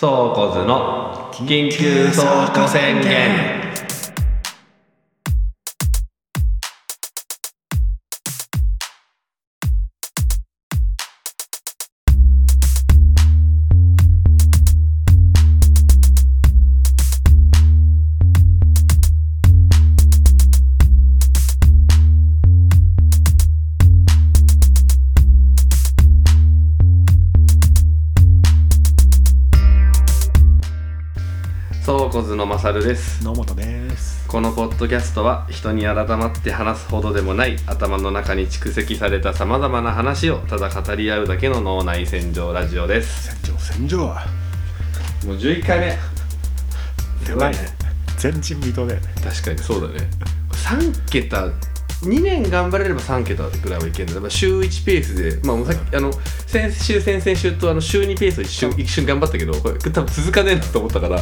総コズの緊急倉庫宣言。コズのまさるです。野本です。このポッドキャストは人に改まって話すほどでもない頭の中に蓄積されたさまざまな話をただ語り合うだけの脳内洗浄ラジオです。戦場戦場は。もう11回目。ではね。前人未到だよね。確かにそうだね。3桁2年頑張れれば3桁ぐらいはいけるんだ、まあ、週1ペースで、まあ、もうさっきあの先週先々週とあの週2ペースを一瞬一瞬頑張ったけどこれ多分続かねえなと思ったから、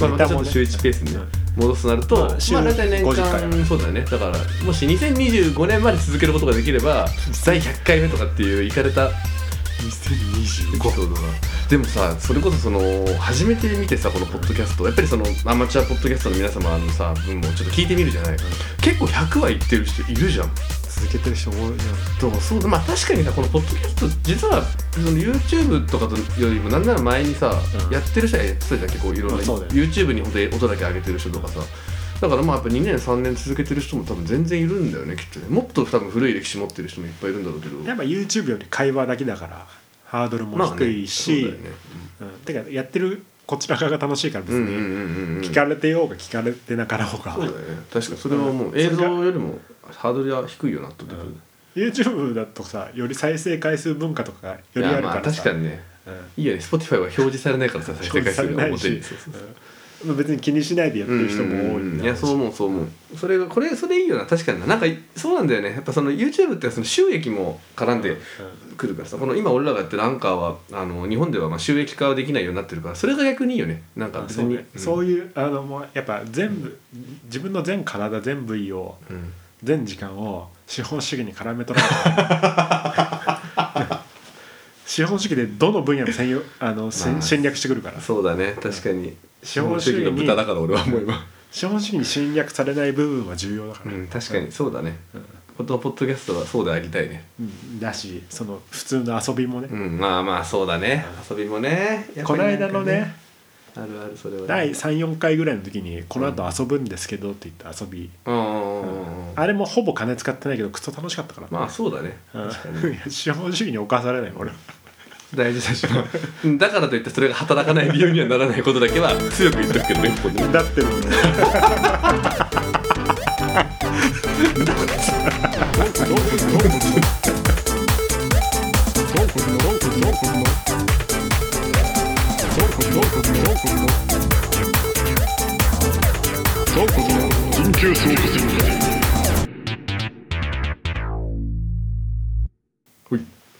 まあ、またちょっと週1ペースにね戻すとなると、まあ、大体年50回。間そうだよね。だからもし2025年まで続けることができれば第100回目とかっていういかれた2025エピソードがでもさそれこそその初めて見てさこのポッドキャスト。やっぱりそのアマチュアポッドキャストの皆様のさ分もちょっと聞いてみるじゃない、結構100は言ってる人いるじゃん。続けてる人多いじゃん。そうそうまあ確かにさこのポッドキャスト実はその YouTube とかとよりもなんなら前にさ、うん。やってる人はやってたじゃん。結構いろんな、まあそうだよ YouTube に本当に音だけ上げてる人とかさだからまあやっぱ2年3年続けてる人も多分全然いるんだよねきっとね。もっと多分古い歴史持ってる人もいっぱいいるんだろうけど。やっぱ YouTube より会話だけだからハードルも低いし、そうだよね。うん。てかやってるこちら側が楽しいから別にうんうんうんうんうん。聞かれてようが聞かれてなかろうが、そうだね確かにそれはもう映像よりもハードルは低いよなと思ってくる、YouTube だとさより再生回数文化とかよりあいやまあるからさ確かにね。うん。いいよね Spotify は表示されないからさ再生回数が表に。そうそうそううん別に気にしないでやってる人も多いいやそう思うそう思う。それがこれそれいいよな。確かにな。なんかそうなんだよね。やっぱその YouTube ってその収益も絡んでくるからさ。この今俺らがやってるアンカーはあの日本ではまあ収益化はできないようになってるからそれが逆にいいよね。なんか別に。そうね。そういいうあのもうやっぱ全部自分の全体全部位を全時間を資本主義に絡め取らない。資本主義でどの分野も専用あの、まあ侵略してくるから。そうだね。確かに資本主義にの豚だから俺は思えば資本主義に侵略されない部分は重要だから、うん確かにそうだね。うんこのポッドキャストはそうでありたいね。うん。だしその普通の遊びもね、うんまあまあそうだね。遊びもね。やっぱこの間のねあるあるそれはね第34回ぐらいの時に「この後遊ぶんですけど」って言った遊び、うん。あれもほぼ金使ってないけどクソ楽しかったから、まあそうだね。うん。資本主義に侵されない俺は大事だしだからといってそれが働かない理由にはならないことだけは強く言ってるけどねここにだってもね緊急走行宣言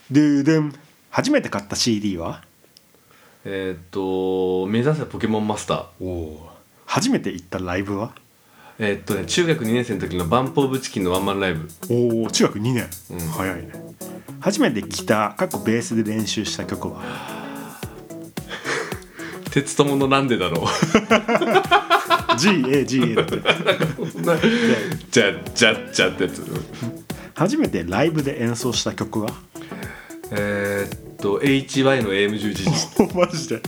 ドゥドゥン初めて買った CD は？えーっと目指せポケモンマスター。おお初めて行ったライブは？えーっとね中学2年生の時のバンプオブチキンのワンマンライブ。おお中学2年、うん。早いね。初めてギターかっこベースで練習した曲は？鉄友のなんでだろう。GAGA だって。じゃじゃじゃってやつ。初めてライブで演奏した曲は？えーっと HY の AM11 お マジで。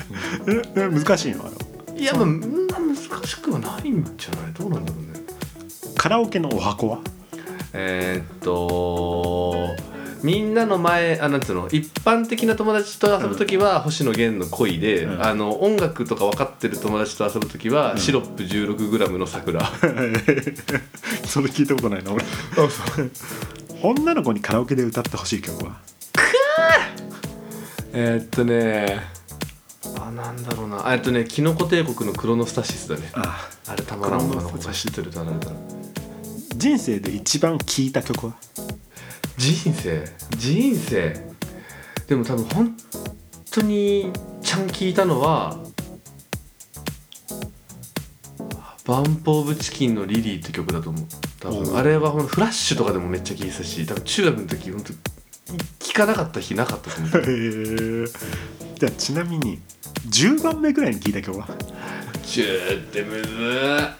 ええ難しいの？あれいやまあうん難しくはないんじゃない？どうなんだろうね。カラオケのお箱は？えーっとみんなの前あなんつうの？一般的な友達と遊ぶ時は星野源の恋で、うん。あの音楽とか分かってる友達と遊ぶ時は、シロップ 16g の桜。それ聞いたことないな俺。女の子にカラオケで歌ってほしい曲は？えーっとねあなんだろうな。あえっとねキノコ帝国のクロノスタシスだね。ああれたまらんわなクロノスタシス。知ってる歌なんだ人生で一番聴いた曲は？人生？人生？でも多分本当にちゃん聞いたのはバンプ・オブ・チキンの「リリー」って曲だと思う。多分あれはほんとフラッシュとかでもめっちゃ聞いてたし多分中学の時本当聞かなかった日なかったと思う。じゃあちなみに10番目ぐらいに聞いた曲は？10ってむずー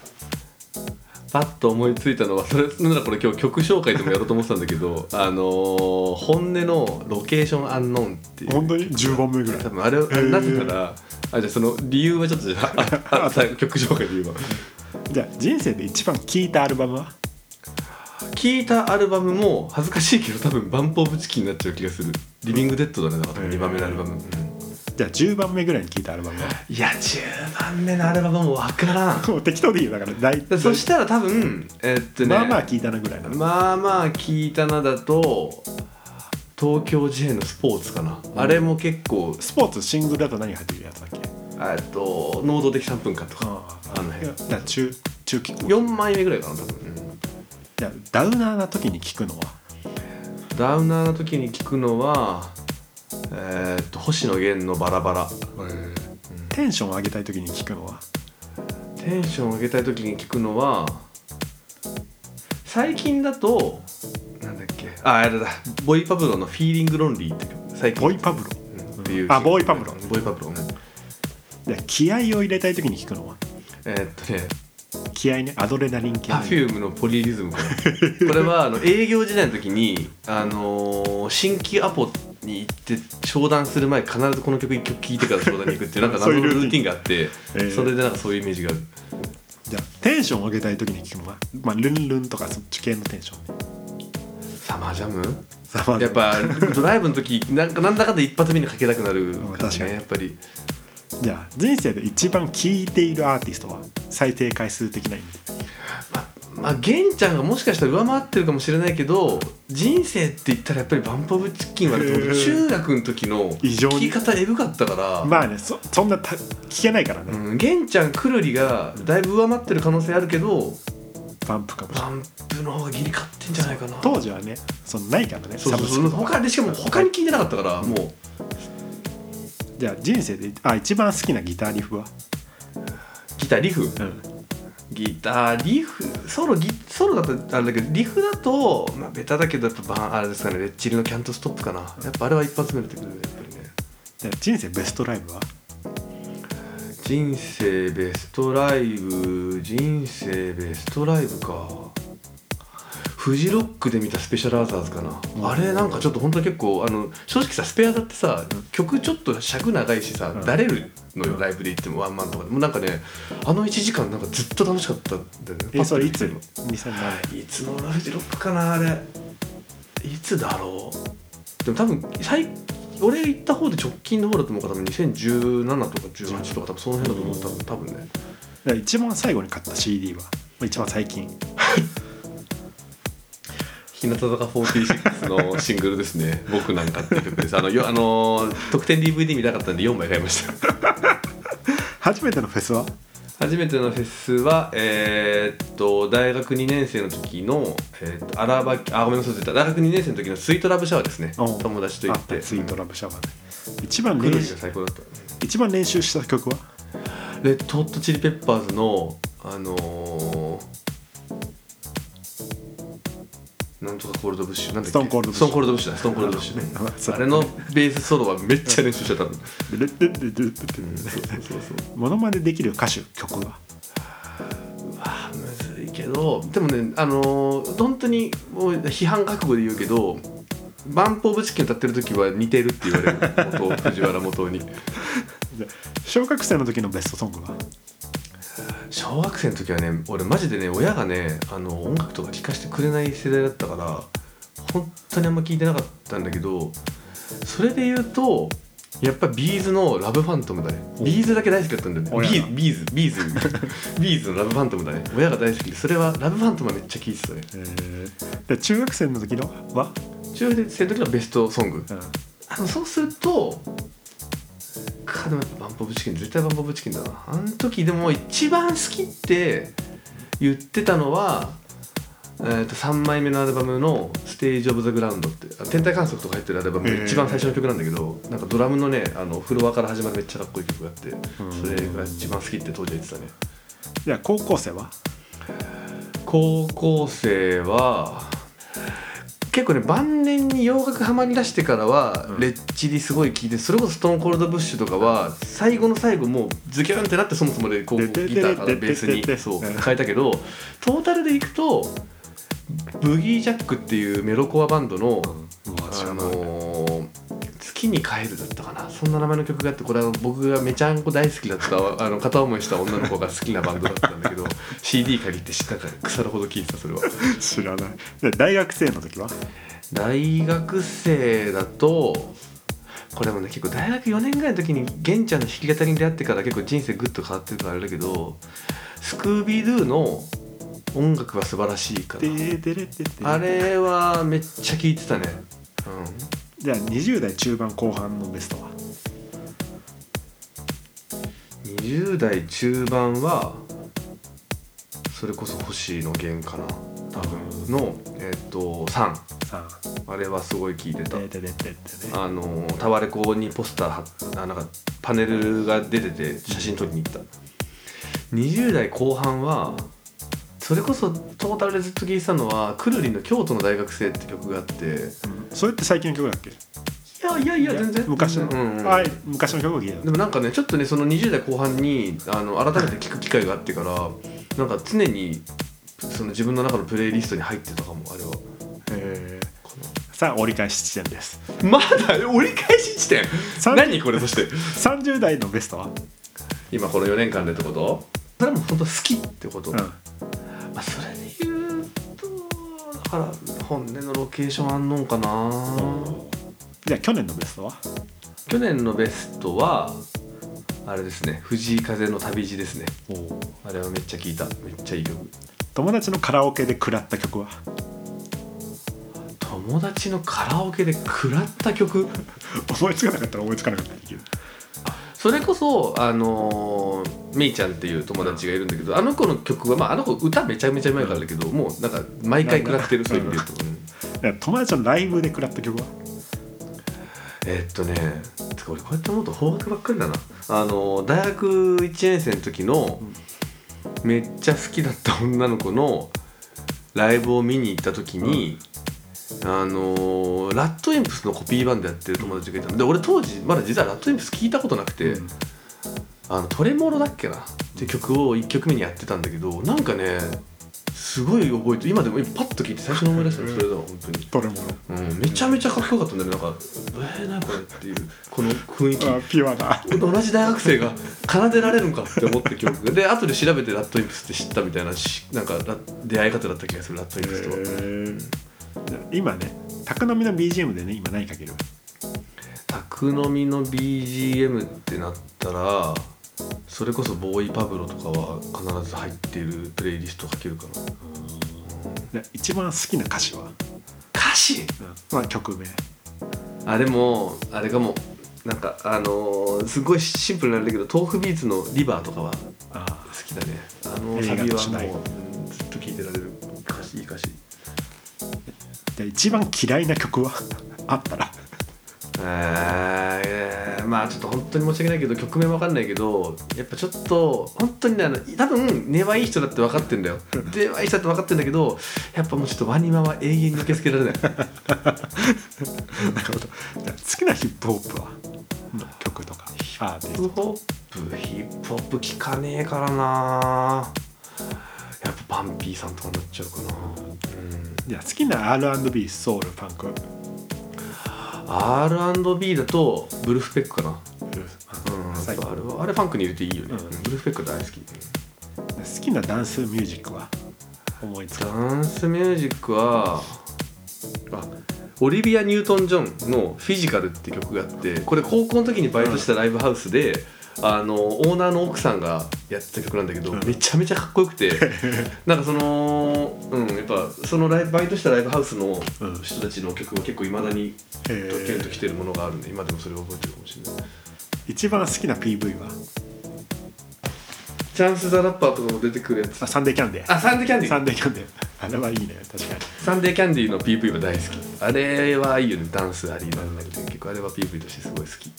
パッと思いついたのはそれならこれ今日曲紹介でもやろうと思ってたんだけど あのー本音のロケーションアンノーンっていう。本当に？10番目ぐらい。多分あれあれなぜならあじゃあその理由はちょっとじゃあああ最後 曲紹介で言えば。じゃあ人生で一番聴いたアルバムは？聴いたアルバムも恥ずかしいけど多分バンプ・オブ・チキンになっちゃう気がする「リビング・デッド」だねだから。2番目のアルバム、うんじゃあ10番目ぐらいに聴いたアルバムは？いや10番目のアルバムも分からん。もう適当でいいよだから。大でそしたら多分えっとね。まあまあ聴いたなぐらいなの。まあまあ聞いたなだと東京 J のスポーツかな、あれも結構。スポーツシングルだと何入ってるやつだっけ？えっと能動的3分間とか。ああ。の辺。中中期4枚目ぐらいかな多分、じゃあダウナーな時に聴くのは？ダウナーの時に聞くのはえーっと星野源のバラバラ。テンション上げたい時に聴くのは？テンション上げたい時に聞くのは最近だとなんだっけああれだ。 Boy Pablo の「Feeling Lonely」って曲。最近。 Boy Pablo？うん。っていうあ Boy Pablo。Boy Pablo、うん。じゃあ気合を入れたい時に聴くのは？えーっとね気合ねアドレナリン系パフュームのポリリズムかな。これはあの営業時代の時に、あのー新規アポに行って商談する前必ずこの曲一曲聴いてから商談に行くっていうなんか そういうルーティン。謎のルーティンがあってえー。それでなんかそういうイメージがある。じゃあテンション上げたい時に聴くのはまあルンルンとかそっち系のテンションサマージャム？さまやっぱドライブの時なんかなんだかんだ一発目にかけたくなる 確かに。ねやっぱりじゃあ人生で一番聴いているアーティストは最低回数的な意味。まあ玄ちゃんがもしかしたら上回ってるかもしれないけど人生って言ったらやっぱりバンプ・オブ・チキンは中学の時の聴き方エグかったから。まあねそそんなた聞けないからね、うん、玄ちゃんくるりがだいぶ上回ってる可能性あるけどバンプかもしれない。バンプの方がギリ勝ってんじゃないかな。当時はねそのないからねそうそうそう。他でしかも他に聞いてなかったからもうじゃあ人生であ一番好きなギターリフは？ギターリフ？うん。ギターリフ？ソロギソロだとあれだけどリフだと、まあ、ベタだけどやっぱバンあれですかねレッチリのキャントストップかな。やっぱあれは一発目出てくるねやっぱりね。じゃあ人生ベストライブは？人生ベストライブ人生ベストライブかフジロックで見たスペシャルアーザーズかな、うんあれなんかちょっと本当に結構あの正直さスペアだってさ曲ちょっと尺長いしさ、うん。だれるのよライブで行ってもワンマンとかで。もうなんかねあの1時間なんかずっと楽しかったんだよね。えそれいつ？パッと見て2007いつのフジロックかなあれ。いつだろう？でも多分最俺行った方で直近の方だと思うから多分2017とか18とか多分その辺だと思う。多分多分ね。一番最後に買った CD はまあ一番最近 日向坂46のシングルですね「僕なんか」っていう曲です。あのよあの特典 DVD 見たかったんで4枚買いました。初めてのフェスは？初めてのフェスはえーっと大学2年生の時の、えーっと荒ばあごめんなさい大学2年生の時のスイートラブシャワーですね。友達と行って。あツイートラブシャワーで一番練習が最高だった一番練習した曲は？ Red Hot Chili Peppers のあのー、なんとか Cold Bush。なんだっけ？ Stone Cold Bush。Stone Cold Bush だ。 Stone Cold Bush ね。あれのベースソロはめっちゃ練習してたの。ルッルッルッルッルッそうそうそうそう。モノマネできる歌手曲は。うわむずいけどでもねあのー本当にもう批判覚悟で言うけどBUMP OF CHICKEN 歌ってる時は似てるって言われる。元藤原基央に。で小学生の時のベストソングは？小学生の時はね俺マジでね親がねあの音楽とか聴かせてくれない世代だったから本当にあんま聞いてなかったんだけどそれで言うとやっぱ B'z の「LOVE PHANTOM」だね。お。 B'z だけ大好きだったんだよね。ビー B'z B'z B'z の「LOVE PHANTOM」だね。親が大好き。でそれは「LOVE PHANTOM」はめっちゃ聴いてたね。えー、で中学生の時のは、中学生の時のベストソング。うん、あのそうするとかでもやっぱバンプ・オブ・チキン絶対バンプ・オブ・チキンだな。あの時でも一番好きって言ってたのは、えー、と3枚目のアルバムの「ステージ・オブ・ザ・グラウンド」って天体観測とか入ってるアルバムの一番最初の曲なんだけどなんかドラムのねあのフロアから始まるめっちゃかっこいい曲があってそれが一番好きって当時は言ってたね。じゃあ高校生は？高校生は結構ね晩年に洋楽ハマりだしてからは、うん。レッチリすごい聴いてそれこそストーンコールドブッシュとかは最後の最後もうズキュンってなってそもそもでこうギターからベースにそううん変えたけどトータルでいくとブギージャックっていうメロコアバンドの、あのー月に帰るだったかな。そんな名前の曲があってこれは僕がめちゃんこ大好きだった あの片思いした女の子が好きなバンドだったんだけど CD 借りてなんか腐るほど聴いてたそれは。知らない。で大学生の時は？大学生だとこれもね結構大学4年ぐらいの時に玄ちゃんの弾き語りに出会ってから結構人生グッと変わってるからあれだけどスクービードゥの音楽は素晴らしいかでなでれでで。あれはめっちゃ聴いてたねじゃあ20代中盤後半のベストは？うん20代中盤はそれこそ星野源かな？多分のえっと3さあれはすごい聴いてた。あのタワレコにポスターあなんかパネルが出てて写真撮りに行った。20代後半はそれこそトータルでずっと聴いてたのはくるりの「京都の大学生」って曲があって。いうんそれって最近の曲だっけ？やいやいや全然。昔の、うんうんはい昔の曲を聴いた。でもなんかねちょっとねその20代後半にあの改めて聴く機会があってからなんか常にその自分の中のプレイリストに入ってたかもあれは。えー。さあ折り返し地点です。まだ折り返し地点？何これそして？30代のベストは？今この4年間でってこと？それはもう本当好きってこと、うんまあ、それで言うとだから本音のロケーションあんのんかな。じゃあ去年のベストは？去年のベストはあれですね藤井風の旅路ですね。あれはめっちゃ聞いた。めっちゃいい曲。友達のカラオケで食らった曲は？友達のカラオケで食らった曲？思いつかなかったら思いつかなかったらできるそれこそあのーめいちゃんっていう友達がいるんだけどあの子の曲はまああの子歌めちゃめちゃうまいからだけどもうなんか毎回食らってるそういう意味で言うと、友達のライブで食らった曲は？えーっとねてか俺こうやって思うと邦楽ばっかりだな。あの大学1年生の時のめっちゃ好きだった女の子のライブを見に行った時に、あのラッドインプスのコピーバンドやってる友達がいたの。で俺当時まだ実はラッドインプス聞いたことなくて、うん。あのトレモロだっけな？って曲を1曲目にやってたんだけどなんかねすごい覚えて今でも今パッと聞いて最初に思い出したのそれだわ本当に。トレモうん、めちゃめちゃかっこよかったんだよねなんかえー、何これっていうこの雰囲気。ピュアな。同じ大学生が奏でられるんかって思って曲。がで後で調べてラッドインプスって知ったみたいなしなんかラ出会い方だった気がするラッドインプスとは、えー今ね宅飲みの BGM でね今何かける？宅飲みの BGM ってなったらそれこそボーイパブロとかは必ず入っているプレイリストかけるかな。で一番好きな歌詞は、歌詞？まあ、曲名。あでもあれかも。なんかあのーすごいシンプルなんだけど豆腐ビーツの「リバー」とかはあ好きだね。あの映サビはもう、で一番嫌いな曲は あったら。えー、まあちょっと本当に申し訳ないけど曲名わかんないけどやっぱちょっと本当にねあの多分根はいい人だって分かってんだよ。根はいい人だって分かってんだけどやっぱもうちょっとワニマは永遠に受け付けられない。なるほど。好きなヒップホップは？の曲とか。ヒップホップヒップホップ聞かねえからなやっぱパンピーさんとかになっちゃうかな。うん。トじゃあ好きな R&B ソウルファンク。R&B だとブルフペックかな。うん、あれはあれファンクに入れていいよね、うん。ブルフペック大好き。好きなダンスミュージックは？思いつかダンスミュージックはあオリビア・ニュートン・ジョンの「フィジカル」って曲があってこれ高校の時にバイトしたライブハウスで、あのオーナーの奥さんがやってた曲なんだけど、うん。めちゃめちゃかっこよくて なんかそのうんやっぱそのライブバイトしたライブハウスのうん。人たちの曲は結構いまだにキュンときてるものがあるんで今でもそれを覚えてるかもしれない。一番好きな PV は？ Chance the Rapper とかも出てくるやつ。あ Sunday Candy。あ Sunday Candy。Sunday Candy。あれはいいね確かに。 Sunday Candy の PV は大好き。あれはいいよね。ダンスありなんだけど結構あれは PV としてすごい好き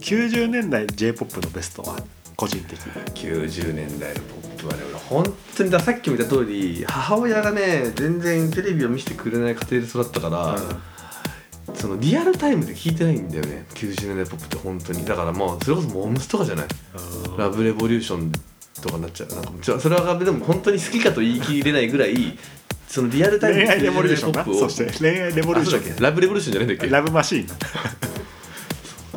90年代 j p o p のベストは個人的90年代のポップはね俺本当にださっきも言った通り母親がね全然テレビを見せてくれない家庭で育ったから、そのリアルタイムで聞いてないんだよね。90年代ポップって本当に。だからまあそれこそモームスとかじゃない？ラブレボリューションとかになっちゃう。なんかそれはでも本当に好きかと言い切れないぐらいそのリアルタイムで恋愛レボリューションな90年代ポップをそして恋愛レボリューショけ？ラブレボリューションじゃないんだっけ？ンラブマシーン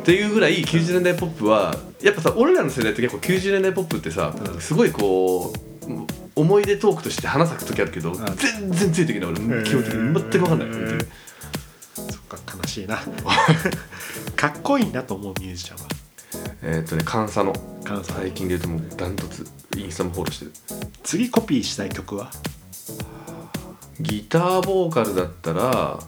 っていうぐらい90年代ポップはやっぱさ俺らの世代って結構90年代ポップってさ、すごいこう思い出トークとして花咲く時あるけど、全然ついてきない俺。基本的に。全く分かんない、へー本当にそっか悲しいな。かっこいいなと思うミュージシャンは？えーっとね監査の最近で言うともうダントツインスタもフォローしてる。次コピーしたい曲は？ギターボーカルだったら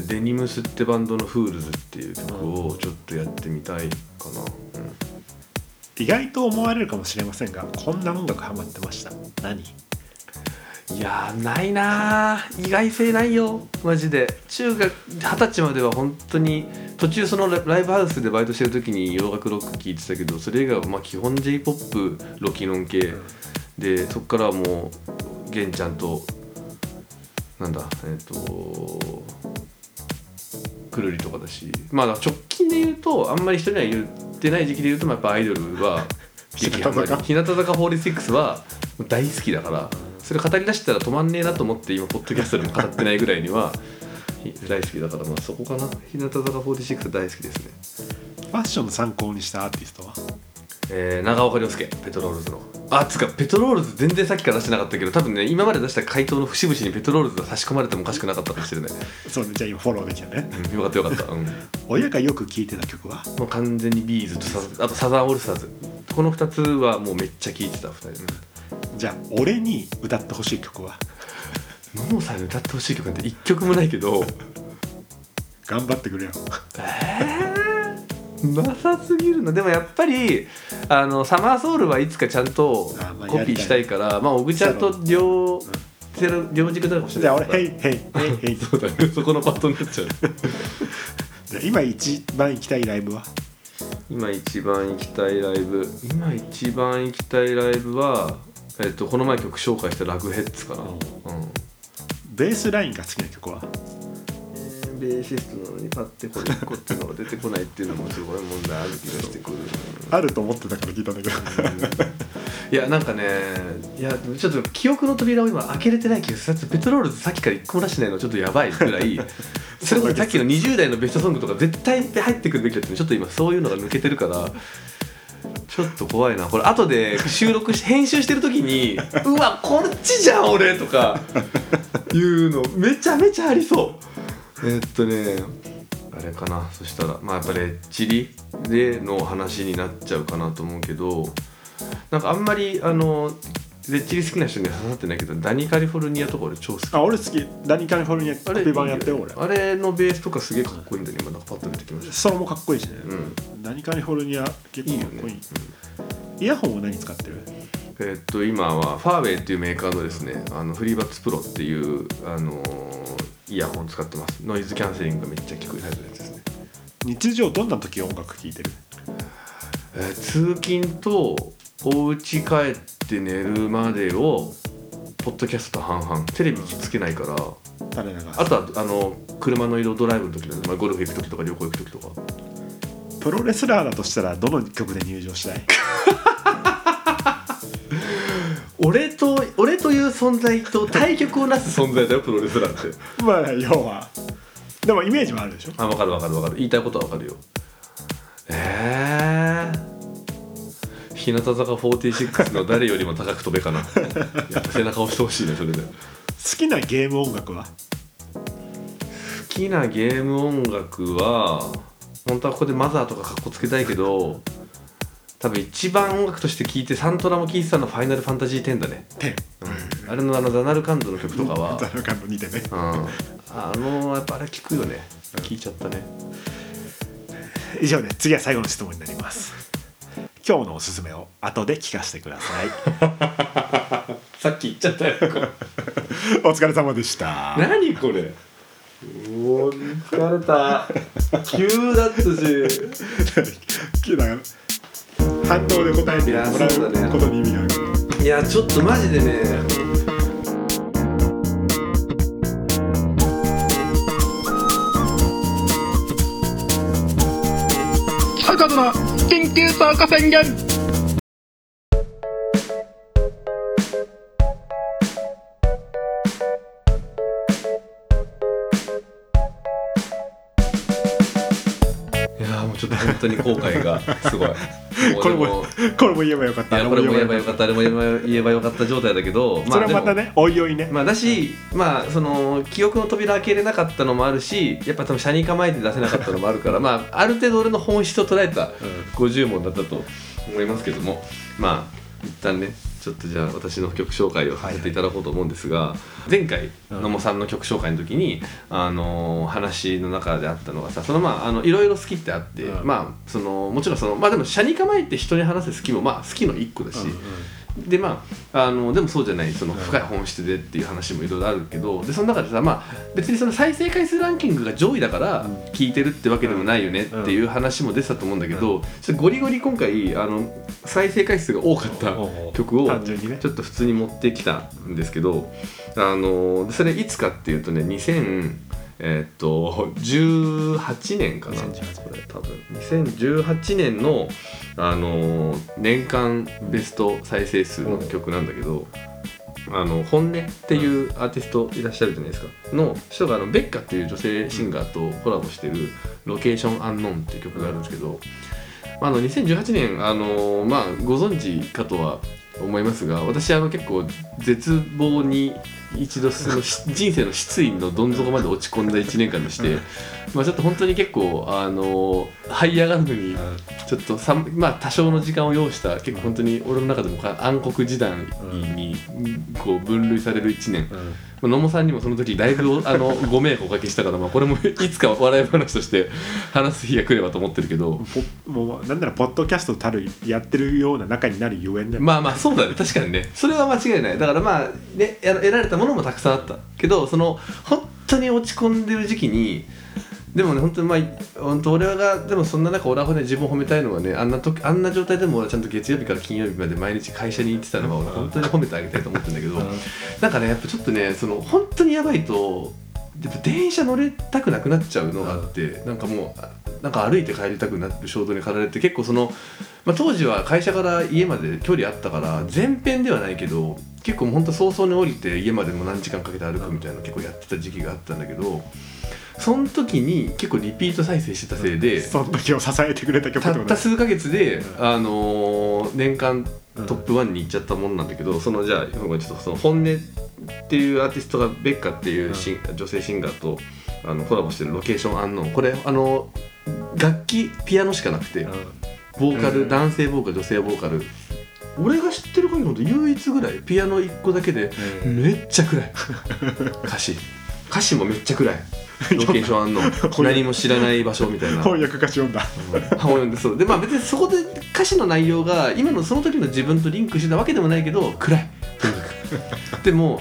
ね DENIMS ってバンドの「Fools」っていう曲をちょっとやってみたいかな、うん。意外と思われるかもしれませんがこんな音楽ハマってました。何？いやーないな。ー意外性ないよ。マジで。中学二十歳までは本当に途中そのラライブハウスでバイトしてる時に洋楽ロック聴いてたけどそれ以外はまあ基本 j p o p ロキノン系、でそっからはもう玄ちゃんとなんだえっ、とくるりとかだしまあ直近で言うとあんまり人には言ってない時期で言うとまあやっぱアイドルは激ハマり。日向坂46は大好きだからそれ語り出したら止まんねえなと思って今ポッドキャストでも語ってないぐらいにはひ大好きだからまあそこかな。日向坂46大好きですね。ファッションの参考にしたアーティストは？えー、長岡亮介ペトロールズのあつうかペトロールズ全然さっきから出してなかったけど多分ね今まで出した回答の節々にペトロールズが差し込まれてもおかしくなかったかもしれない、そうねじゃあ今フォローできたね。うん、よかったよかった、うん、親がよく聴いてた曲は？もう完全に B'zとサザあとサザンオールスターズ。この2つはもうめっちゃ聴いてた2人、うん。じゃあ俺に歌ってほしい曲は？野茂さんに歌ってほしい曲なんて1曲もないけど。頑張ってくれよ な。さすぎるな。でもやっぱりあのサマーソウルはいつかちゃんとコピーしたいからまあ小口ちゃんと両ゼロ両軸になるかもしれじゃないあ俺「ヘイヘイヘイ。ヘイ」そうだね。そこのパットになっちゃう。今一番行きたいライブは？今一番行きたいライブ。今一番行きたいライブはえっとこの前曲紹介したラグヘッズかな、うん。ベースラインが好きな曲は？ベーシストなのにパッてこれ1個っていうのが出てこないっていうのもすごい問題ある気がしてくる。あると思ってたから聞いたんだけど。いやなんかねいやちょっと記憶の扉を今開けれてない気がする。ペトロールズさっきから一個も出してないのちょっとやばいぐらい。それこそさっきの20代のベストソングとか絶対入ってくるべきだってちょっと今そういうのが抜けてるからちょっと怖いな。これ後で収録し編集してる時に「うわこっちじゃん俺」とかいうのめちゃめちゃありそうえっとねあれかなそしたら。まあやっぱレッチリでの話になっちゃうかなと思うけどなんかあんまりあのレッチリ好きな人には刺さってないけどダニカリフォルニアとか俺超好き。あ俺好き。ダニカリフォルニアコピー版やってよ俺。あれのベースとかすげえかっこいいんだね。今なんかパッと出てきました。ソロもかっこいいしね、うダニカリフォルニア結構かっこいい。イヤホンは何使ってる？えっと今はファーウェイっていうメーカーのですねあのフリーバッツプロっていうあのイヤホン使ってます。ノイズキャンセリングがめっちゃ効くタイプのやつですね、日常どんな時音楽聴いてる？えー通勤とお家帰って寝るまでをポッドキャスト半々。テレビつけないから。垂れ流す。あとはあの車の移動ドライブの時の、まあ、ゴルフ行く時とか旅行行く時とか。プロレスラーだとしたらどの曲で入場したい？俺と俺という存在と対極をなす。存在だよプロレスラーって。まあ要は。でもイメージはあるでしょ。あ分かる分かる分かる。言いたいことは分かるよ。えー、日向坂46の誰よりも高く飛べかな。やっぱ背中押してほしいねそれで。好好きなゲーム音楽は？きなゲーム音楽は本当はここでマザーとかかっこつけたいけど多分一番音楽として聴いてサントラも聴いてたのは「ファイナルファンタジー10」だね、10うん、あれのあのザナルカンドの曲とかは。ザルカンド2でね。うん、あのやっぱあれ聞くよね。聞いちゃったね。以上で次は最後の質問になります。今日のおすすめを後で聞かせてください。さっき言っちゃったよ。お疲れ様でした。何これ。うお疲れた。急だったし 反応で答えてもらいやそうことに意味がある。いやちょっとマジでね。坂田の緊急参加宣言ちょっと本当に後悔がすごい。これももこれも言えばよかった。これも言えばよかった。あれも言えば言えばよかった状態だけど それはまたねおいおいね。まあだしまあその記憶の扉開けれなかったのもあるしやっぱ多分車に構えて出せなかったのもあるからまあある程度俺の本質を捉えた50問だったと思いますけども。まあ一旦ねちょっとじゃあ私の曲紹介をさせていただこうと思うんですが、前回うん野茂さんの曲紹介の時に、あの話の中であったのがさそのまああのいろいろ好きってあって、うん。まあそのもちろんそのまあでも車に構えて人に話す好きもまあ好きの一個だし、でまああのでもそうじゃないその深い本質でっていう話もいろいろあるけどでその中でさまあ別にその再生回数ランキングが上位だからうん。聞いてるってわけでもないよねっていう話も出てたと思うんだけど、ちょっとゴリゴリ今回あの再生回数が多かった曲をちょっと普通に持ってきたんですけどあのでそれいつかっていうとね2000えーっと18年かな2018これ多分2018年のあの年間ベスト再生数の曲なんだけど、あの本音っていうアーティストいらっしゃるじゃないですか。の人があのベッカっていう女性シンガーとコラボしてる「ロケーションアンノーン」っていう曲があるんですけど、まあ、あの2018年あの、まあ、ご存知かとは思いますが私あの結構絶望に一度そのし 人生の失意のどん底まで落ち込んだ1年間でして、まあ、ちょっと本当に結構あの這い上がるのにちょっとさまあ多少の時間を要した結構本当に俺の中でもか暗黒時代にこう分類される1年、まあ、野茂さんにもその時だいぶあの ご迷惑をおかけしたから、まあ、これもいつか笑い話として話す日が来ればと思ってるけど。ポもうなんならポッドキャストたるやってるような仲になるゆえんでまあまあそうだね。確かにね。それは間違いない。だからまあね得られたものもたくさんあった。けどその本当に落ち込んでる時期にでもね本当にまあ本当俺がでもそんな中俺はね自分を褒めたいのはねあんな時あんな状態でも俺はちゃんと月曜日から金曜日まで毎日会社に行ってたのは俺本当に褒めてあげたいと思ってるんだけどなんかねやっぱちょっとねその本当にやばいとやっぱ電車乗れたくなくなっちゃうのがあってなんかもうあなんか歩いて帰りたくなって衝動に駆られて結構その、まあ、当時は会社から家まで距離あったから全編ではないけど結構本当早々に降りて家までも何時間かけて歩くみたいなの結構やってた時期があったんだけどその時に結構リピート再生してたせいで、その時を支えてくれた曲たった数ヶ月で、うんあのー年間トップ1に行っちゃったもんなんだけど、そのじゃあちょっとその本音っていうアーティストがベッカっていうシン、女性シンガーとあのコラボしてるロケーションアンノーンこれあの楽器ピアノしかなくて、ボーカル、うん男性ボーカル女性ボーカル俺が知ってる限りほんと唯一ぐらいピアノ1個だけでうん。めっちゃ暗い。歌詞 歌詞もめっちゃ暗い。ロケーションアンノーン何も知らない場所みたいな。翻訳歌詞読んだ。本読んでそう。でまあ別にそこで歌詞の内容が今のその時の自分とリンクしてたわけでもないけど暗い。でも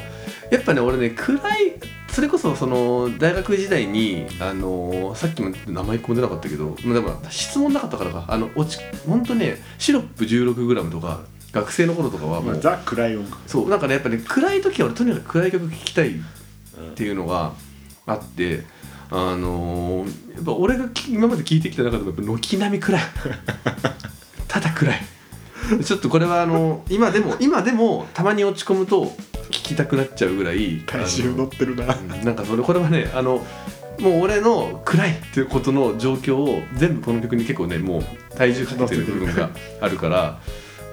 やっぱね俺ね暗いそれこそその大学時代にあのさっきも名前込んでなかったけどまあでも質問なかったからか。あの落ち本当ねシロップ 16g とか学生の頃とかはもうまあザ・暗い音楽。そう。なんかねやっぱね暗い時は俺とにかく暗い曲聴きたいっていうのがあってあのーやっぱ俺がき今まで聴いてきた中でもやっぱ軒並み暗い。ただ暗い。ちょっとこれはあの今でも今でもたまに落ち込むと聴きたくなっちゃうぐらい体重乗ってるな。なんかそれこれはねあのもう俺の暗いっていうことの状況を全部この曲に結構ねもう体重かけてる部分があるから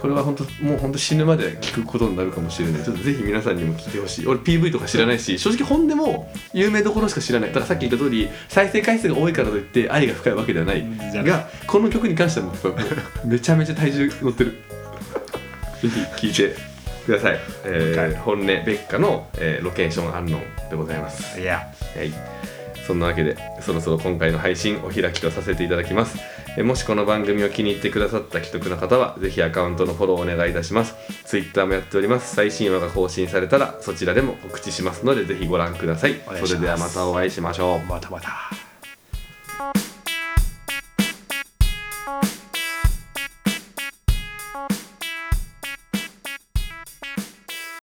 これは本当もう本当死ぬまで聞くことになるかもしれない。ちょっとぜひ皆さんにも聞いてほしい。俺 PV とか知らないし正直本でも有名どころしか知らない。だからさっき言った通り再生回数が多いからといって愛が深いわけではない。がこの曲に関してはもうめちゃめちゃ体重乗ってる。ぜひ聴いてください、えーはい。本音ベッカの、えーロケーションアンノンでございます。いや。はい、そんなわけでそろそろ今回の配信お開きとさせていただきますえもしこの番組を気に入ってくださった既得な方はぜひアカウントのフォローお願いいたします。Twitter もやっております。最新話が更新されたらそちらでも告知しますのでぜひご覧ください。それではまたお会いしましょう。またまた